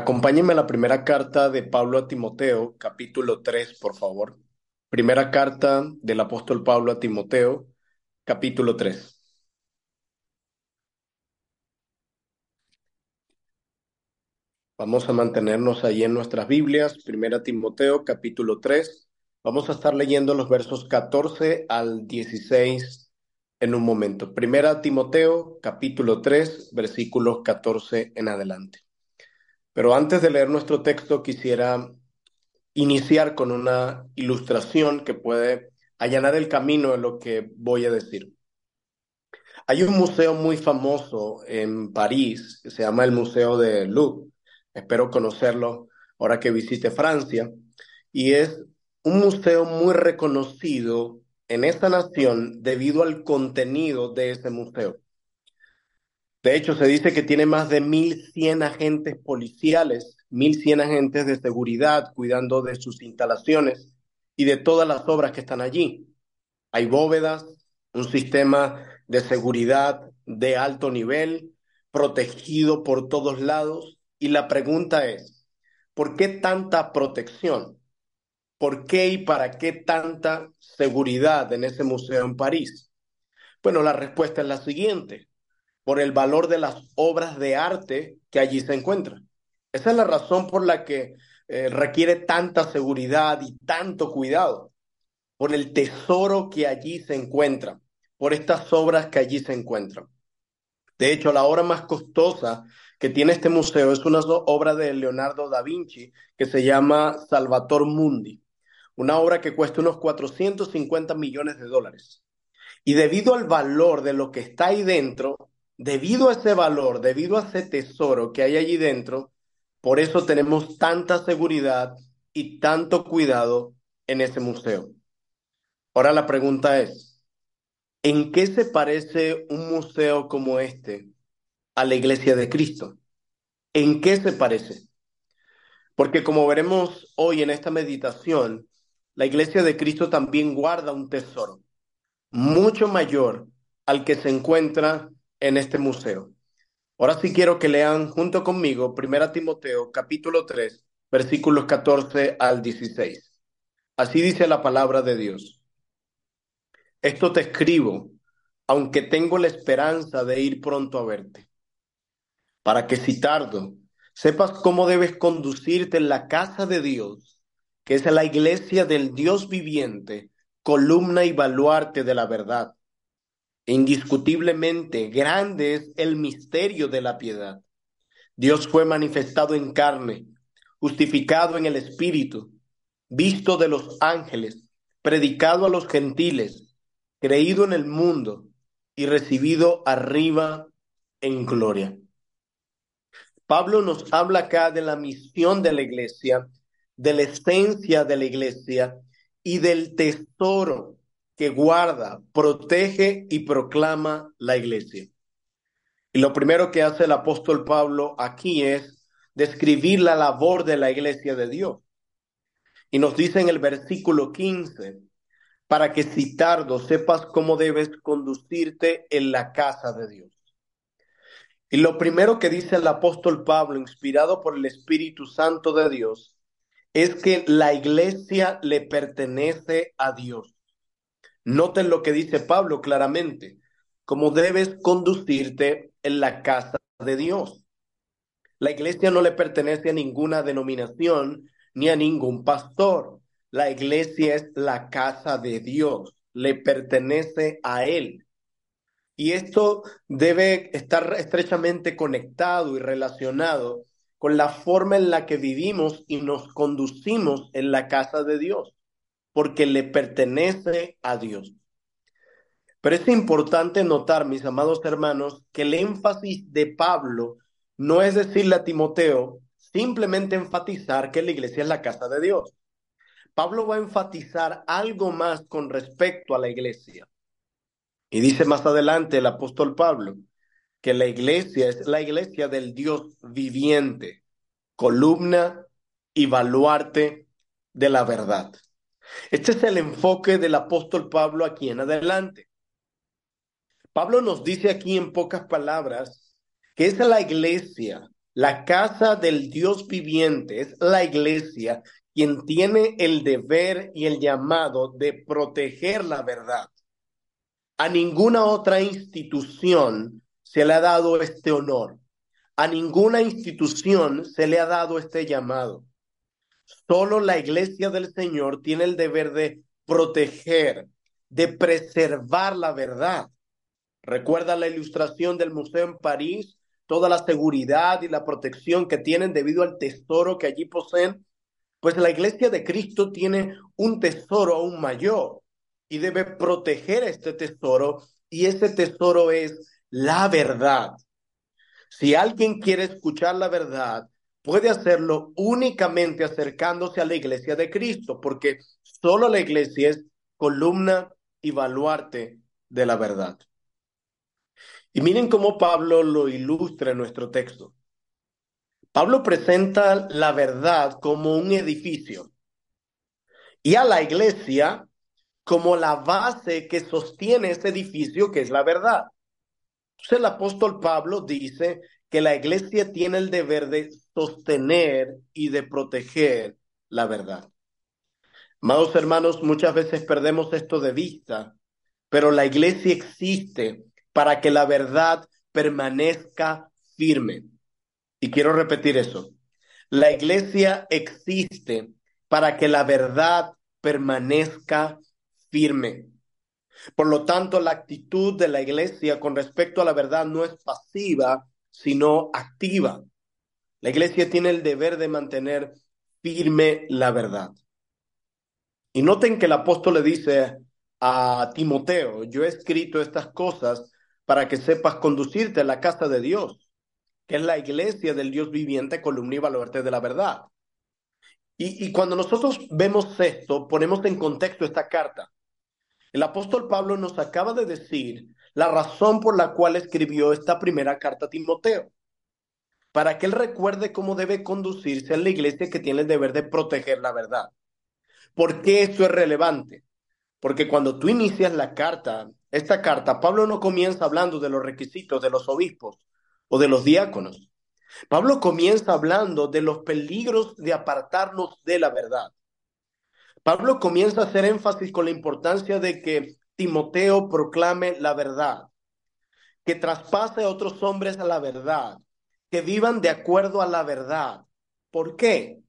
Acompáñenme a la primera carta de Pablo a Timoteo, capítulo 3, por favor. Primera carta del apóstol Pablo a Timoteo, capítulo 3. Vamos a mantenernos ahí en nuestras Biblias, Primera Timoteo, capítulo 3. Vamos a estar leyendo los versos 14 al 16 en un momento. Primera Timoteo, capítulo 3, versículos 14 en adelante. Pero antes de leer nuestro texto, quisiera iniciar con una ilustración que puede allanar el camino de lo que voy a decir. Hay un museo muy famoso en París, que se llama el Museo de Louvre. Espero conocerlo ahora que visite Francia. Y es un museo muy reconocido en esta nación debido al contenido de ese museo. De hecho, se dice que tiene más de 1.100 agentes policiales, 1.100 agentes de seguridad cuidando de sus instalaciones y de todas las obras que están allí. Hay bóvedas, un sistema de seguridad de alto nivel, protegido por todos lados. Y la pregunta es, ¿por qué tanta protección? ¿Por qué y para qué tanta seguridad en ese museo en París? Bueno, la respuesta es la siguiente por el valor de las obras de arte que allí se encuentran. Esa es la razón por la que eh, requiere tanta seguridad y tanto cuidado, por el tesoro que allí se encuentra, por estas obras que allí se encuentran. De hecho, la obra más costosa que tiene este museo es una obra de Leonardo da Vinci que se llama Salvator Mundi, una obra que cuesta unos 450 millones de dólares. Y debido al valor de lo que está ahí dentro, debido a ese valor, debido a ese tesoro que hay allí dentro, por eso tenemos tanta seguridad y tanto cuidado en ese museo. Ahora la pregunta es, ¿en qué se parece un museo como este a la iglesia de Cristo? ¿En qué se parece? Porque como veremos hoy en esta meditación, la iglesia de Cristo también guarda un tesoro mucho mayor al que se encuentra en este museo. Ahora sí quiero que lean junto conmigo 1 Timoteo capítulo 3, versículos 14 al 16. Así dice la palabra de Dios. Esto te escribo, aunque tengo la esperanza de ir pronto a verte, para que si tardo, sepas cómo debes conducirte en la casa de Dios, que es la iglesia del Dios viviente, columna y baluarte de la verdad Indiscutiblemente grande es el misterio de la piedad. Dios fue manifestado en carne, justificado en el Espíritu, visto de los ángeles, predicado a los gentiles, creído en el mundo y recibido arriba en gloria. Pablo nos habla acá de la misión de la iglesia, de la esencia de la iglesia y del tesoro que guarda, protege y proclama la iglesia. Y lo primero que hace el apóstol Pablo aquí es describir la labor de la iglesia de Dios. Y nos dice en el versículo 15, para que si tardo sepas cómo debes conducirte en la casa de Dios. Y lo primero que dice el apóstol Pablo, inspirado por el Espíritu Santo de Dios, es que la iglesia le pertenece a Dios. Noten lo que dice Pablo claramente, cómo debes conducirte en la casa de Dios. La iglesia no le pertenece a ninguna denominación ni a ningún pastor. La iglesia es la casa de Dios, le pertenece a Él. Y esto debe estar estrechamente conectado y relacionado con la forma en la que vivimos y nos conducimos en la casa de Dios porque le pertenece a Dios. Pero es importante notar, mis amados hermanos, que el énfasis de Pablo no es decirle a Timoteo simplemente enfatizar que la iglesia es la casa de Dios. Pablo va a enfatizar algo más con respecto a la iglesia. Y dice más adelante el apóstol Pablo que la iglesia es la iglesia del Dios viviente, columna y baluarte de la verdad. Este es el enfoque del apóstol Pablo aquí en adelante. Pablo nos dice aquí en pocas palabras que es la iglesia La casa del Dios viviente es la iglesia quien tiene el deber y el llamado de proteger la verdad. A ninguna otra institución se le ha dado este honor. A ninguna institución se le ha dado este llamado. Solo la iglesia del Señor tiene el deber de proteger, de preservar la verdad. Recuerda la ilustración del museo en París, toda la seguridad y la protección que tienen debido al tesoro que allí poseen. Pues la iglesia de Cristo tiene un tesoro aún mayor y debe proteger este tesoro y ese tesoro es la verdad. Si alguien quiere escuchar la verdad, puede hacerlo únicamente acercándose a la iglesia de Cristo, porque solo la iglesia es columna y baluarte de la verdad. Y miren cómo Pablo lo ilustra en nuestro texto. Pablo presenta la verdad como un edificio y a la iglesia como la base que sostiene ese edificio que es la verdad. Entonces el apóstol Pablo dice que la iglesia tiene el deber de sostener y de proteger la verdad. Amados hermanos, muchas veces perdemos esto de vista, pero la iglesia existe para que la verdad permanezca firme. Y quiero repetir eso. La iglesia existe para que la verdad permanezca firme. Por lo tanto, la actitud de la iglesia con respecto a la verdad no es pasiva, sino activa. La iglesia tiene el deber de mantener firme la verdad. Y noten que el apóstol le dice a Timoteo, yo he escrito estas cosas para que sepas conducirte a la casa de Dios, que es la iglesia del Dios viviente, columna y baluarte de la verdad. Y, y cuando nosotros vemos esto, ponemos en contexto esta carta. El apóstol Pablo nos acaba de decir la razón por la cual escribió esta primera carta a Timoteo, para que él recuerde cómo debe conducirse en la iglesia que tiene el deber de proteger la verdad. ¿Por qué esto es relevante? Porque cuando tú inicias la carta, esta carta, Pablo no comienza hablando de los requisitos de los obispos o de los diáconos. Pablo comienza hablando de los peligros de apartarnos de la verdad. Pablo comienza a hacer énfasis con la importancia de que Timoteo proclame la verdad, que traspase a otros hombres a la verdad, que vivan de acuerdo a la verdad. ¿Por qué?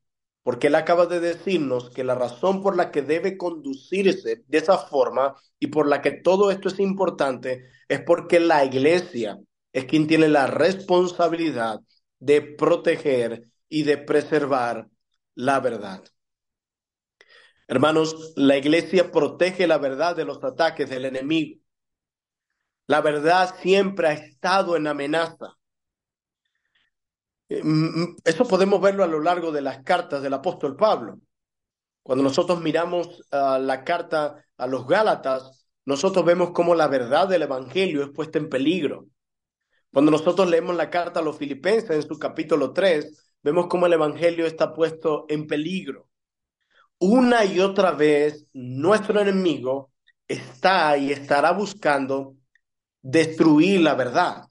Porque él acaba de decirnos que la razón por la que debe conducirse de esa forma y por la que todo esto es importante es porque la iglesia es quien tiene la responsabilidad de proteger y de preservar la verdad. Hermanos, la iglesia protege la verdad de los ataques del enemigo. La verdad siempre ha estado en amenaza. Eh, eso podemos verlo a lo largo de las cartas del apóstol Pablo. Cuando nosotros miramos uh, la carta a los Gálatas, nosotros vemos cómo la verdad del Evangelio es puesta en peligro. Cuando nosotros leemos la carta a los Filipenses en su capítulo 3, vemos cómo el Evangelio está puesto en peligro una y otra vez nuestro enemigo está y estará buscando destruir la verdad.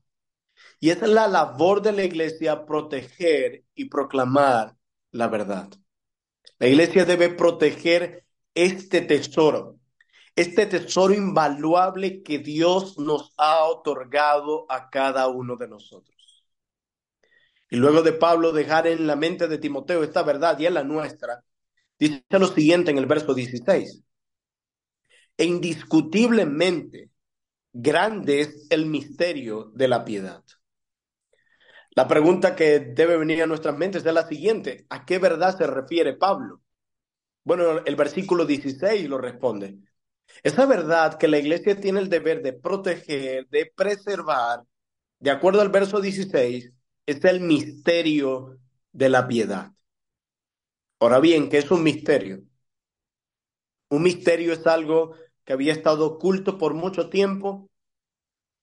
Y es la labor de la iglesia proteger y proclamar la verdad. La iglesia debe proteger este tesoro, este tesoro invaluable que Dios nos ha otorgado a cada uno de nosotros. Y luego de Pablo dejar en la mente de Timoteo esta verdad y en la nuestra, Dice lo siguiente en el verso 16. E indiscutiblemente grande es el misterio de la piedad. La pregunta que debe venir a nuestras mentes es la siguiente. ¿A qué verdad se refiere Pablo? Bueno, el versículo 16 lo responde. Esa verdad que la iglesia tiene el deber de proteger, de preservar, de acuerdo al verso 16, es el misterio de la piedad. Ahora bien, ¿qué es un misterio? Un misterio es algo que había estado oculto por mucho tiempo,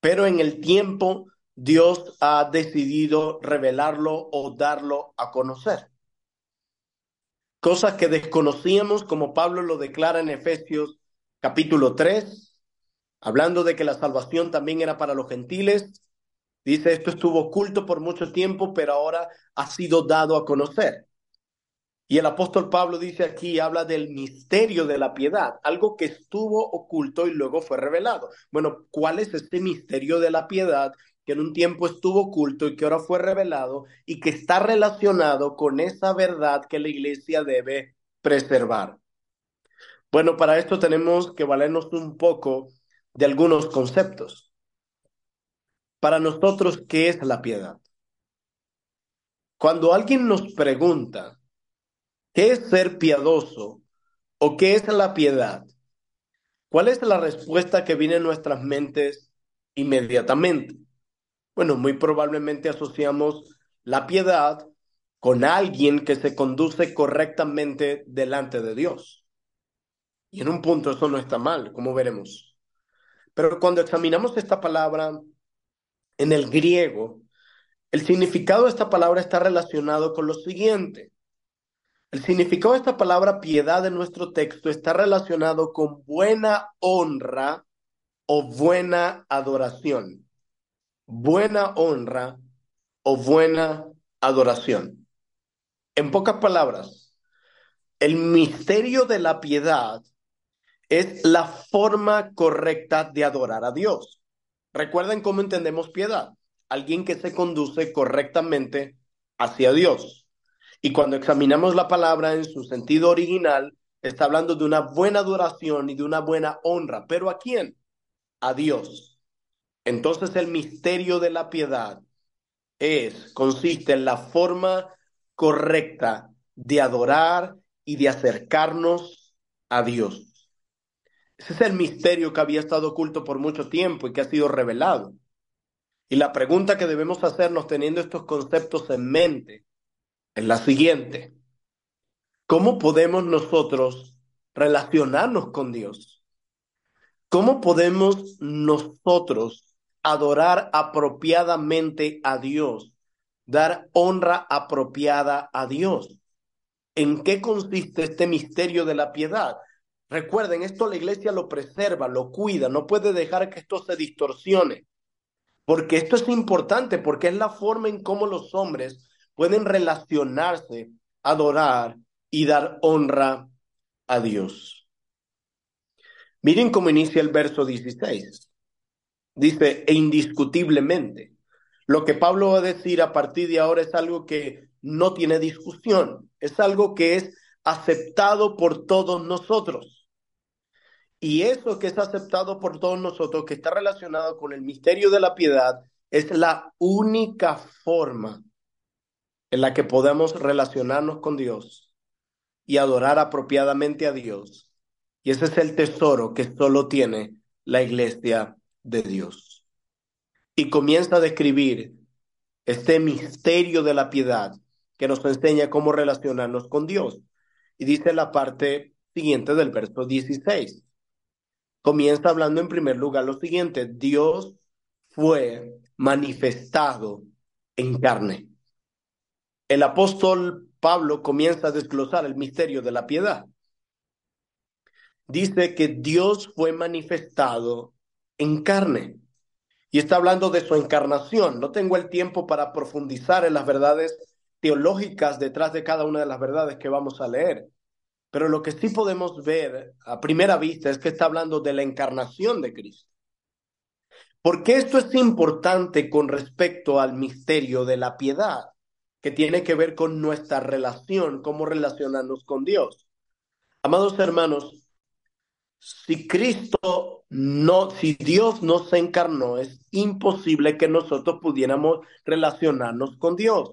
pero en el tiempo Dios ha decidido revelarlo o darlo a conocer. Cosas que desconocíamos, como Pablo lo declara en Efesios capítulo 3, hablando de que la salvación también era para los gentiles, Dice, esto estuvo oculto por mucho tiempo, pero ahora ha sido dado a conocer. Y el apóstol Pablo dice aquí, habla del misterio de la piedad, algo que estuvo oculto y luego fue revelado. Bueno, ¿cuál es este misterio de la piedad que en un tiempo estuvo oculto y que ahora fue revelado y que está relacionado con esa verdad que la iglesia debe preservar? Bueno, para esto tenemos que valernos un poco de algunos conceptos. Para nosotros, ¿qué es la piedad? Cuando alguien nos pregunta, ¿Qué es ser piadoso o qué es la piedad? ¿Cuál es la respuesta que viene en nuestras mentes inmediatamente? Bueno, muy probablemente asociamos la piedad con alguien que se conduce correctamente delante de Dios. Y en un punto eso no está mal, como veremos. Pero cuando examinamos esta palabra en el griego, el significado de esta palabra está relacionado con lo siguiente. El significado de esta palabra piedad en nuestro texto está relacionado con buena honra o buena adoración. Buena honra o buena adoración. En pocas palabras, el misterio de la piedad es la forma correcta de adorar a Dios. Recuerden cómo entendemos piedad. Alguien que se conduce correctamente hacia Dios. Y cuando examinamos la palabra en su sentido original, está hablando de una buena adoración y de una buena honra. ¿Pero a quién? A Dios. Entonces el misterio de la piedad es, consiste en la forma correcta de adorar y de acercarnos a Dios. Ese es el misterio que había estado oculto por mucho tiempo y que ha sido revelado. Y la pregunta que debemos hacernos teniendo estos conceptos en mente es la siguiente. ¿Cómo podemos nosotros relacionarnos con Dios? ¿Cómo podemos nosotros adorar apropiadamente a Dios? Dar honra apropiada a Dios. ¿En qué consiste este misterio de la piedad? Recuerden, esto la iglesia lo preserva, lo cuida, no puede dejar que esto se distorsione. Porque esto es importante, porque es la forma en cómo los hombres pueden relacionarse, adorar y dar honra a Dios. Miren cómo inicia el verso 16. Dice, e indiscutiblemente. Lo que Pablo va a decir a partir de ahora es algo que no tiene discusión, es algo que es aceptado por todos nosotros. Y eso que es aceptado por todos nosotros, que está relacionado con el misterio de la piedad, es la única forma en la que podemos relacionarnos con Dios y adorar apropiadamente a Dios. Y ese es el tesoro que solo tiene la iglesia de Dios. Y comienza a describir este misterio de la piedad que nos enseña cómo relacionarnos con Dios. Y dice la parte siguiente del verso 16. Comienza hablando en primer lugar lo siguiente, Dios fue manifestado en carne el apóstol Pablo comienza a desglosar el misterio de la piedad. Dice que Dios fue manifestado en carne y está hablando de su encarnación. No tengo el tiempo para profundizar en las verdades teológicas detrás de cada una de las verdades que vamos a leer. Pero lo que sí podemos ver a primera vista es que está hablando de la encarnación de Cristo. Porque esto es importante con respecto al misterio de la piedad que tiene que ver con nuestra relación, cómo relacionarnos con Dios. Amados hermanos, si Cristo no, si Dios no se encarnó, es imposible que nosotros pudiéramos relacionarnos con Dios.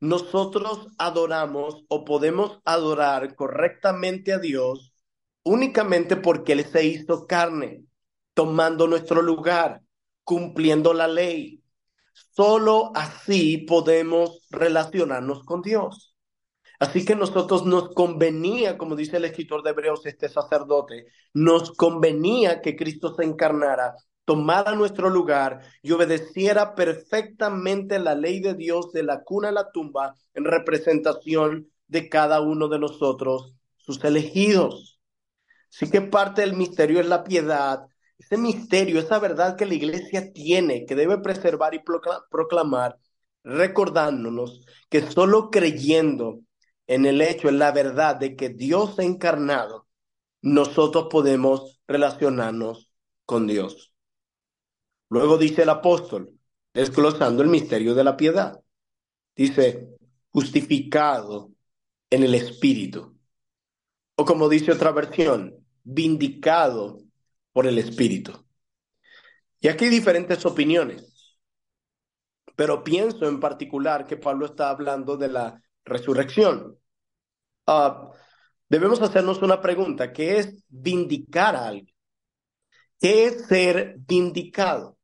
Nosotros adoramos o podemos adorar correctamente a Dios únicamente porque Él se hizo carne, tomando nuestro lugar, cumpliendo la ley, Solo así podemos relacionarnos con Dios. Así que nosotros nos convenía, como dice el escritor de Hebreos, este sacerdote, nos convenía que Cristo se encarnara, tomara nuestro lugar y obedeciera perfectamente la ley de Dios de la cuna a la tumba en representación de cada uno de nosotros, sus elegidos. Así que parte del misterio es la piedad, ese misterio, esa verdad que la iglesia tiene, que debe preservar y proclamar, recordándonos que solo creyendo en el hecho, en la verdad de que Dios ha encarnado, nosotros podemos relacionarnos con Dios. Luego dice el apóstol, desglosando el misterio de la piedad. Dice, justificado en el Espíritu. O como dice otra versión, vindicado por el Espíritu. Y aquí hay diferentes opiniones, pero pienso en particular que Pablo está hablando de la resurrección. Ah, debemos hacernos una pregunta, ¿qué es vindicar a alguien? ¿Qué es ser vindicado?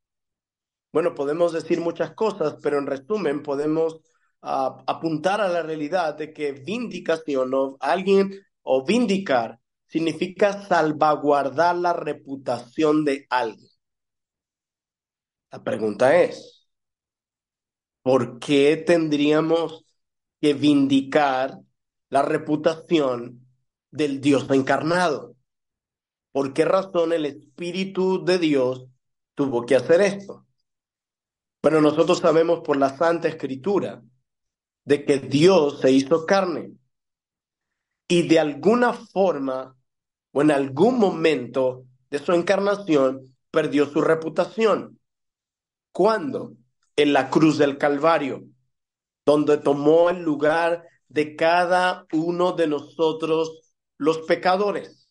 Bueno, podemos decir muchas cosas, pero en resumen podemos ah, apuntar a la realidad de que vindicación o alguien o vindicar significa salvaguardar la reputación de alguien. La pregunta es, ¿por qué tendríamos que vindicar la reputación del Dios encarnado? ¿Por qué razón el Espíritu de Dios tuvo que hacer esto? Pero nosotros sabemos por la Santa Escritura de que Dios se hizo carne y de alguna forma o en algún momento de su encarnación perdió su reputación. ¿Cuándo? En la cruz del Calvario, donde tomó el lugar de cada uno de nosotros los pecadores.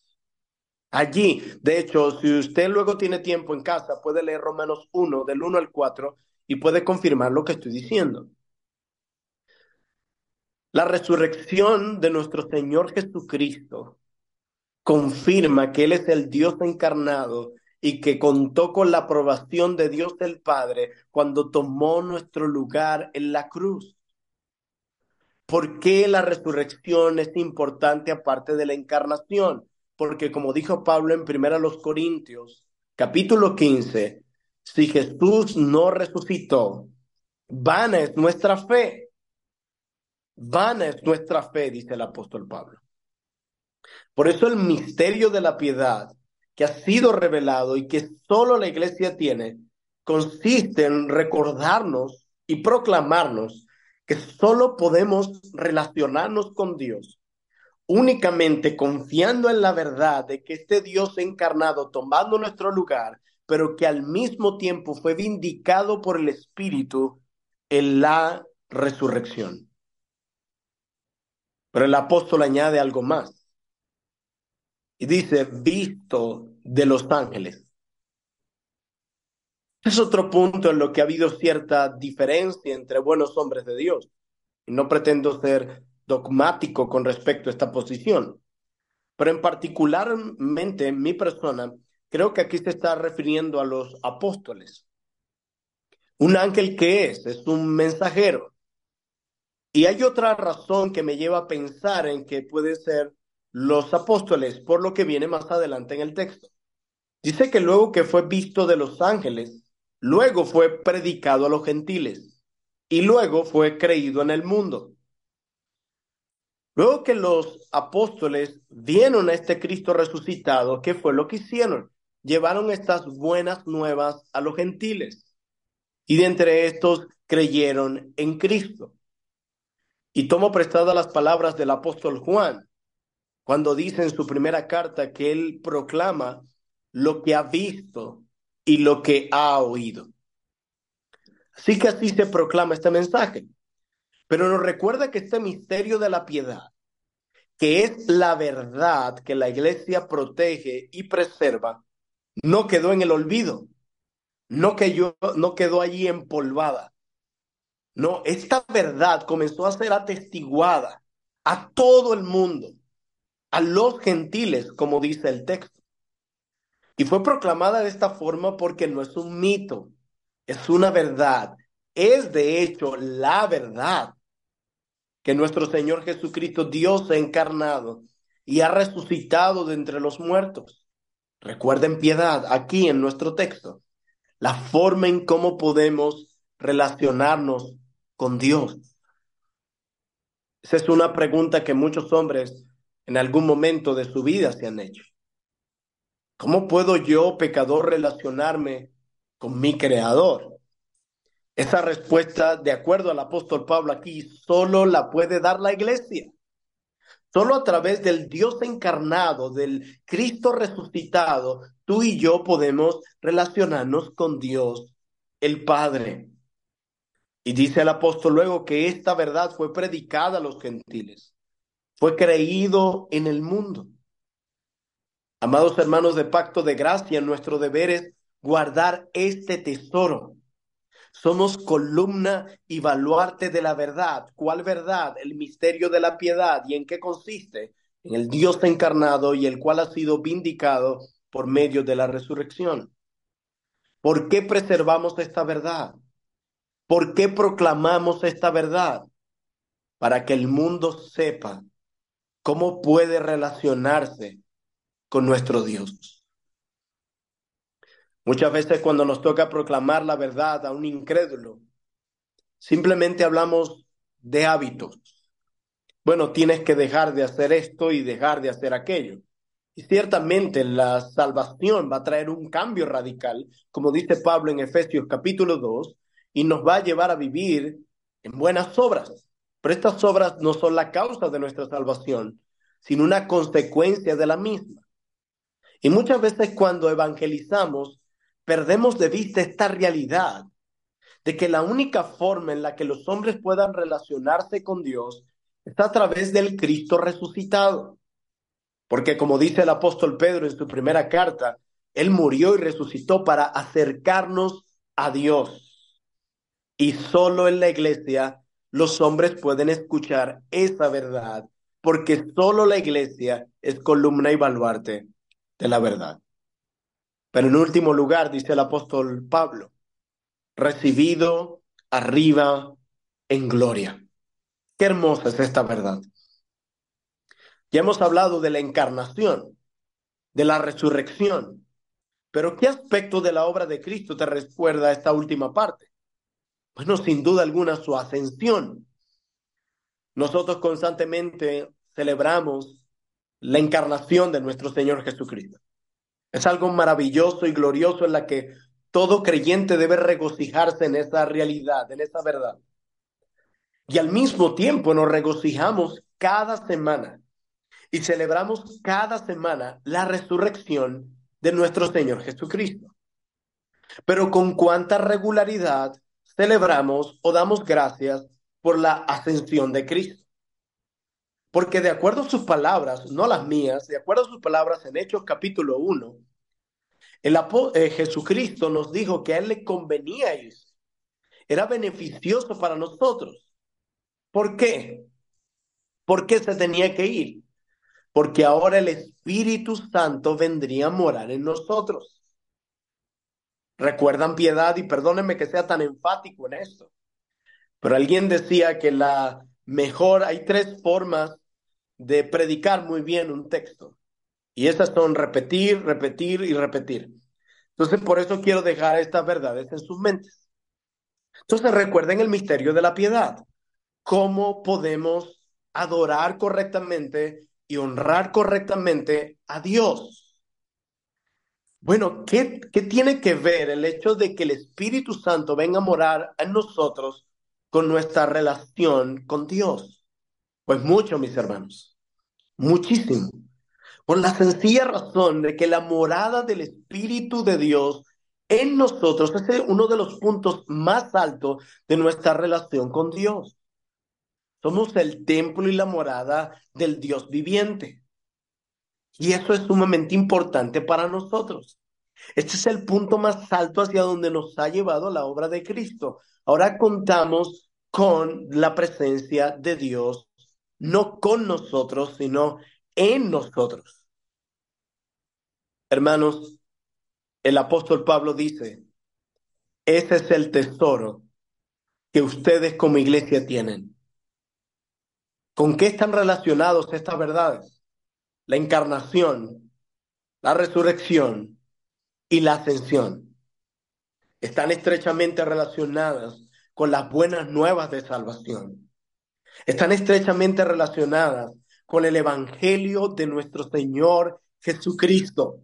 Allí, de hecho, si usted luego tiene tiempo en casa, puede leer Romanos 1, del 1 al 4, y puede confirmar lo que estoy diciendo. La resurrección de nuestro Señor Jesucristo confirma que Él es el Dios encarnado y que contó con la aprobación de Dios el Padre cuando tomó nuestro lugar en la cruz. ¿Por qué la resurrección es importante aparte de la encarnación? Porque como dijo Pablo en 1 Corintios, capítulo 15, si Jesús no resucitó, vana es nuestra fe. Vana es nuestra fe, dice el apóstol Pablo. Por eso el misterio de la piedad que ha sido revelado y que solo la iglesia tiene, consiste en recordarnos y proclamarnos que solo podemos relacionarnos con Dios únicamente confiando en la verdad de que este Dios encarnado tomando nuestro lugar pero que al mismo tiempo fue vindicado por el Espíritu en la resurrección. Pero el apóstol añade algo más. Y dice, visto de los ángeles. Es otro punto en lo que ha habido cierta diferencia entre buenos hombres de Dios. Y no pretendo ser dogmático con respecto a esta posición. Pero en particularmente en mi persona, Creo que aquí se está refiriendo a los apóstoles. Un ángel que es, es un mensajero. Y hay otra razón que me lleva a pensar en que puede ser los apóstoles, por lo que viene más adelante en el texto. Dice que luego que fue visto de los ángeles, luego fue predicado a los gentiles y luego fue creído en el mundo. Luego que los apóstoles vieron a este Cristo resucitado, ¿qué fue lo que hicieron? llevaron estas buenas nuevas a los gentiles y de entre estos creyeron en Cristo. Y tomo prestadas las palabras del apóstol Juan cuando dice en su primera carta que él proclama lo que ha visto y lo que ha oído. Así que así se proclama este mensaje. Pero nos recuerda que este misterio de la piedad, que es la verdad que la iglesia protege y preserva, no quedó en el olvido, no, quedó, no quedó allí empolvada. No, esta verdad comenzó a ser atestiguada a todo el mundo, a los gentiles, como dice el texto. Y fue proclamada de esta forma porque no es un mito, es una verdad. Es de hecho la verdad que nuestro Señor Jesucristo, Dios encarnado y ha resucitado de entre los muertos. Recuerden piedad aquí en nuestro texto, la forma en cómo podemos relacionarnos con Dios. Esa es una pregunta que muchos hombres en algún momento de su vida se han hecho. ¿Cómo puedo yo, pecador, relacionarme con mi Creador? Esa respuesta, de acuerdo al apóstol Pablo aquí, solo la puede dar la iglesia. Solo a través del Dios encarnado, del Cristo resucitado, tú y yo podemos relacionarnos con Dios, el Padre. Y dice el apóstol luego que esta verdad fue predicada a los gentiles, fue creído en el mundo. Amados hermanos de pacto de gracia, nuestro deber es guardar este tesoro. Somos columna y baluarte de la verdad. ¿Cuál verdad? El misterio de la piedad. ¿Y en qué consiste? En el Dios encarnado y el cual ha sido vindicado por medio de la resurrección. ¿Por qué preservamos esta verdad? ¿Por qué proclamamos esta verdad? Para que el mundo sepa cómo puede relacionarse con nuestro Dios. Muchas veces cuando nos toca proclamar la verdad a un incrédulo, simplemente hablamos de hábitos. Bueno, tienes que dejar de hacer esto y dejar de hacer aquello. Y ciertamente la salvación va a traer un cambio radical, como dice Pablo en Efesios capítulo 2, y nos va a llevar a vivir en buenas obras. Pero estas obras no son la causa de nuestra salvación, sino una consecuencia de la misma. Y muchas veces cuando evangelizamos, perdemos de vista esta realidad de que la única forma en la que los hombres puedan relacionarse con Dios está a través del Cristo resucitado. Porque como dice el apóstol Pedro en su primera carta, Él murió y resucitó para acercarnos a Dios. Y solo en la iglesia los hombres pueden escuchar esa verdad, porque solo la iglesia es columna y baluarte de la verdad. Pero en último lugar, dice el apóstol Pablo, recibido arriba en gloria. Qué hermosa es esta verdad. Ya hemos hablado de la encarnación, de la resurrección, pero ¿qué aspecto de la obra de Cristo te recuerda esta última parte? Bueno, sin duda alguna su ascensión. Nosotros constantemente celebramos la encarnación de nuestro Señor Jesucristo. Es algo maravilloso y glorioso en la que todo creyente debe regocijarse en esa realidad, en esa verdad. Y al mismo tiempo nos regocijamos cada semana y celebramos cada semana la resurrección de nuestro Señor Jesucristo. Pero con cuánta regularidad celebramos o damos gracias por la ascensión de Cristo. Porque de acuerdo a sus palabras, no las mías, de acuerdo a sus palabras en Hechos capítulo 1, el eh, Jesucristo nos dijo que a él le convenía ir. Era beneficioso para nosotros. ¿Por qué? ¿Por qué se tenía que ir? Porque ahora el Espíritu Santo vendría a morar en nosotros. Recuerdan piedad y perdónenme que sea tan enfático en esto. Pero alguien decía que la mejor, hay tres formas de predicar muy bien un texto. Y esas son repetir, repetir y repetir. Entonces, por eso quiero dejar estas verdades en sus mentes. Entonces, recuerden el misterio de la piedad. ¿Cómo podemos adorar correctamente y honrar correctamente a Dios? Bueno, ¿qué, ¿qué tiene que ver el hecho de que el Espíritu Santo venga a morar en nosotros con nuestra relación con Dios? Pues mucho, mis hermanos, muchísimo. Por la sencilla razón de que la morada del Espíritu de Dios en nosotros es uno de los puntos más altos de nuestra relación con Dios. Somos el templo y la morada del Dios viviente. Y eso es sumamente importante para nosotros. Este es el punto más alto hacia donde nos ha llevado la obra de Cristo. Ahora contamos con la presencia de Dios no con nosotros, sino en nosotros. Hermanos, el apóstol Pablo dice, ese es el tesoro que ustedes como iglesia tienen. ¿Con qué están relacionados estas verdades? La encarnación, la resurrección y la ascensión. Están estrechamente relacionadas con las buenas nuevas de salvación están estrechamente relacionadas con el Evangelio de nuestro Señor Jesucristo.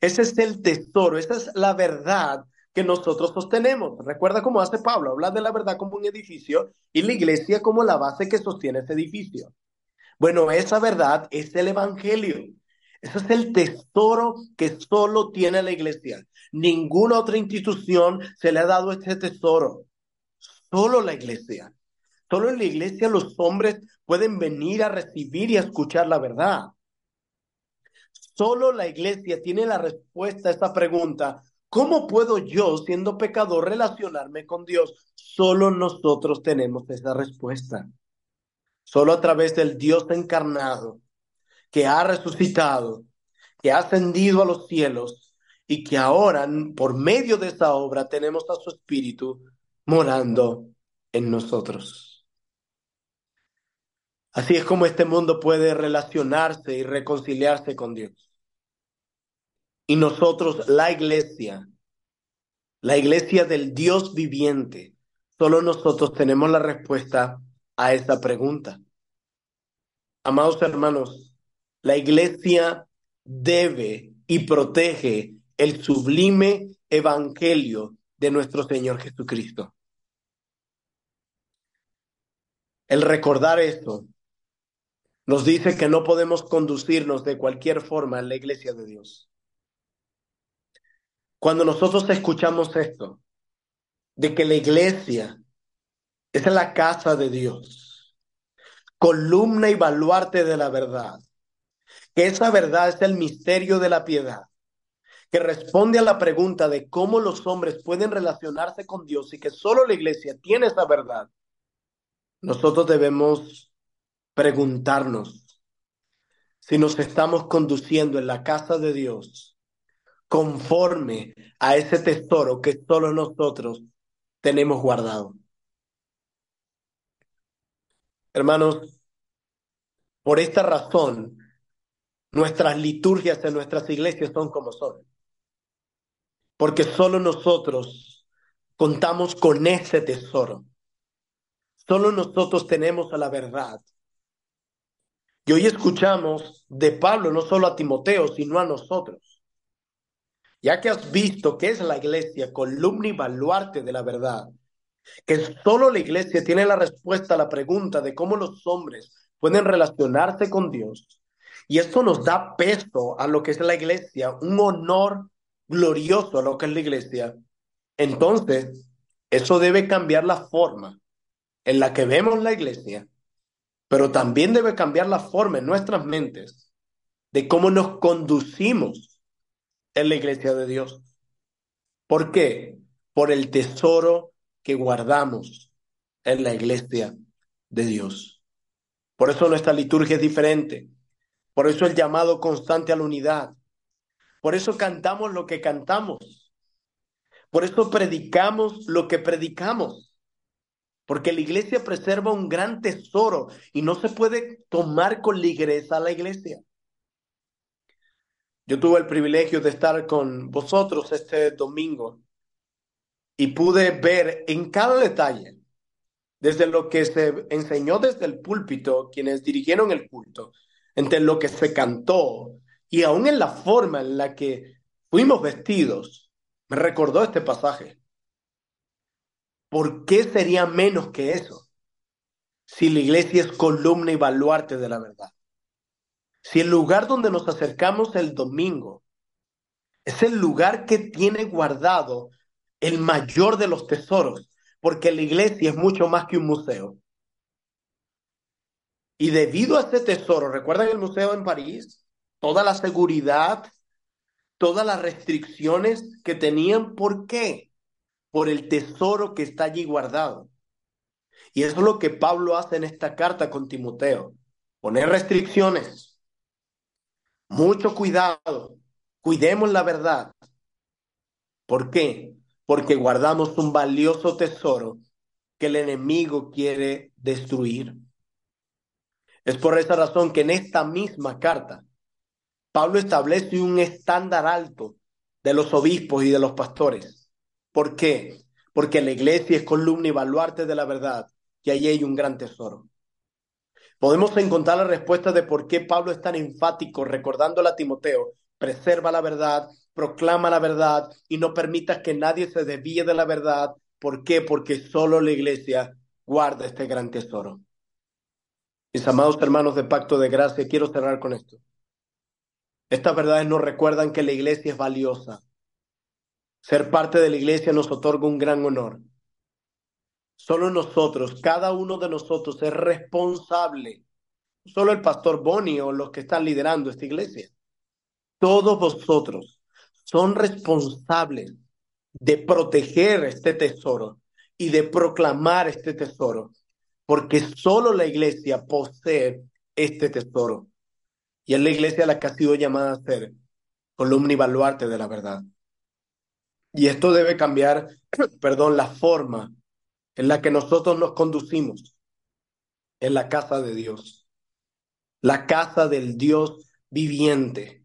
Ese es el tesoro, esa es la verdad que nosotros sostenemos. Recuerda cómo hace Pablo, habla de la verdad como un edificio y la iglesia como la base que sostiene ese edificio. Bueno, esa verdad es el Evangelio. Ese es el tesoro que solo tiene la iglesia. Ninguna otra institución se le ha dado este tesoro. Solo la iglesia. Solo en la iglesia los hombres pueden venir a recibir y a escuchar la verdad. Solo la iglesia tiene la respuesta a esta pregunta. ¿Cómo puedo yo, siendo pecador, relacionarme con Dios? Solo nosotros tenemos esa respuesta. Solo a través del Dios encarnado, que ha resucitado, que ha ascendido a los cielos y que ahora, por medio de esa obra, tenemos a su Espíritu morando en nosotros. Así es como este mundo puede relacionarse y reconciliarse con Dios. Y nosotros, la iglesia, la iglesia del Dios viviente, solo nosotros tenemos la respuesta a esa pregunta. Amados hermanos, la iglesia debe y protege el sublime evangelio de nuestro Señor Jesucristo. El recordar esto nos dice que no podemos conducirnos de cualquier forma en la iglesia de Dios. Cuando nosotros escuchamos esto, de que la iglesia es la casa de Dios, columna y baluarte de la verdad, que esa verdad es el misterio de la piedad, que responde a la pregunta de cómo los hombres pueden relacionarse con Dios y que solo la iglesia tiene esa verdad, nosotros debemos preguntarnos si nos estamos conduciendo en la casa de Dios conforme a ese tesoro que solo nosotros tenemos guardado. Hermanos, por esta razón, nuestras liturgias en nuestras iglesias son como son. Porque solo nosotros contamos con ese tesoro. Solo nosotros tenemos a la verdad. Y hoy escuchamos de Pablo no solo a Timoteo, sino a nosotros. Ya que has visto que es la iglesia, columna y baluarte de la verdad, que solo la iglesia tiene la respuesta a la pregunta de cómo los hombres pueden relacionarse con Dios. Y esto nos da peso a lo que es la iglesia, un honor glorioso a lo que es la iglesia. Entonces, eso debe cambiar la forma en la que vemos la iglesia pero también debe cambiar la forma en nuestras mentes de cómo nos conducimos en la iglesia de Dios. ¿Por qué? Por el tesoro que guardamos en la iglesia de Dios. Por eso nuestra liturgia es diferente. Por eso el llamado constante a la unidad. Por eso cantamos lo que cantamos. Por eso predicamos lo que predicamos porque la iglesia preserva un gran tesoro y no se puede tomar con ligereza a la iglesia. Yo tuve el privilegio de estar con vosotros este domingo y pude ver en cada detalle, desde lo que se enseñó desde el púlpito, quienes dirigieron el culto, entre lo que se cantó y aún en la forma en la que fuimos vestidos, me recordó este pasaje. ¿Por qué sería menos que eso? Si la iglesia es columna y baluarte de la verdad. Si el lugar donde nos acercamos el domingo es el lugar que tiene guardado el mayor de los tesoros, porque la iglesia es mucho más que un museo. Y debido a este tesoro, ¿recuerdan el museo en París? Toda la seguridad, todas las restricciones que tenían, ¿por qué? por el tesoro que está allí guardado. Y eso es lo que Pablo hace en esta carta con Timoteo. Poner restricciones. Mucho cuidado. Cuidemos la verdad. ¿Por qué? Porque guardamos un valioso tesoro que el enemigo quiere destruir. Es por esa razón que en esta misma carta, Pablo establece un estándar alto de los obispos y de los pastores ¿Por qué? Porque la iglesia es columna y baluarte de la verdad y ahí hay un gran tesoro. Podemos encontrar la respuesta de por qué Pablo es tan enfático recordándole a Timoteo preserva la verdad, proclama la verdad y no permitas que nadie se desvíe de la verdad. ¿Por qué? Porque solo la iglesia guarda este gran tesoro. Mis amados hermanos de Pacto de Gracia, quiero cerrar con esto. Estas verdades nos recuerdan que la iglesia es valiosa. Ser parte de la iglesia nos otorga un gran honor. Solo nosotros, cada uno de nosotros es responsable. Solo el pastor Boni o los que están liderando esta iglesia. Todos vosotros son responsables de proteger este tesoro y de proclamar este tesoro, porque solo la iglesia posee este tesoro. Y es la iglesia la que ha sido llamada a ser columna y baluarte de la verdad. Y esto debe cambiar, perdón, la forma en la que nosotros nos conducimos en la casa de Dios, la casa del Dios viviente.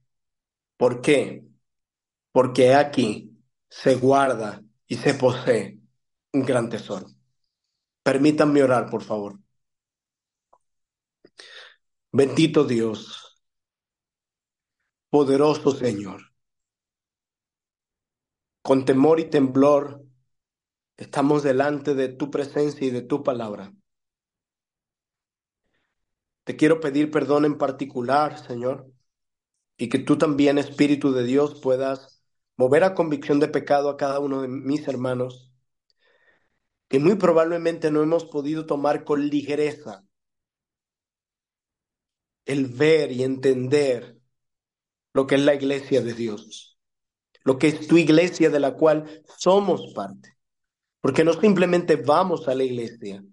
¿Por qué? Porque aquí se guarda y se posee un gran tesoro. Permítanme orar, por favor. Bendito Dios, poderoso Señor, con temor y temblor estamos delante de tu presencia y de tu palabra. Te quiero pedir perdón en particular, Señor, y que tú también, Espíritu de Dios, puedas mover a convicción de pecado a cada uno de mis hermanos, que muy probablemente no hemos podido tomar con ligereza el ver y entender lo que es la iglesia de Dios, lo que es tu iglesia de la cual somos parte. Porque no simplemente vamos a la iglesia,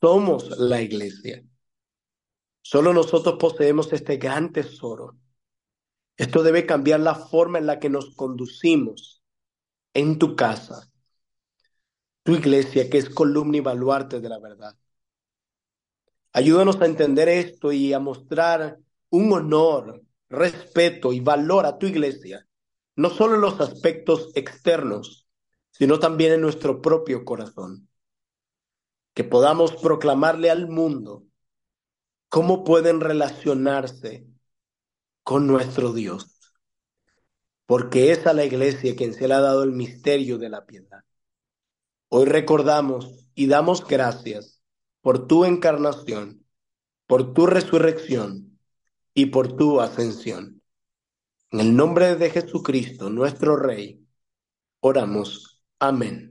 somos la iglesia. Solo nosotros poseemos este gran tesoro. Esto debe cambiar la forma en la que nos conducimos en tu casa, tu iglesia que es columna y baluarte de la verdad. Ayúdanos a entender esto y a mostrar un honor, respeto y valor a tu iglesia, no solo en los aspectos externos, sino también en nuestro propio corazón. Que podamos proclamarle al mundo cómo pueden relacionarse con nuestro Dios. Porque es a la iglesia quien se le ha dado el misterio de la piedad. Hoy recordamos y damos gracias por tu encarnación, por tu resurrección y por tu ascensión. En el nombre de Jesucristo, nuestro Rey, oramos. Amén.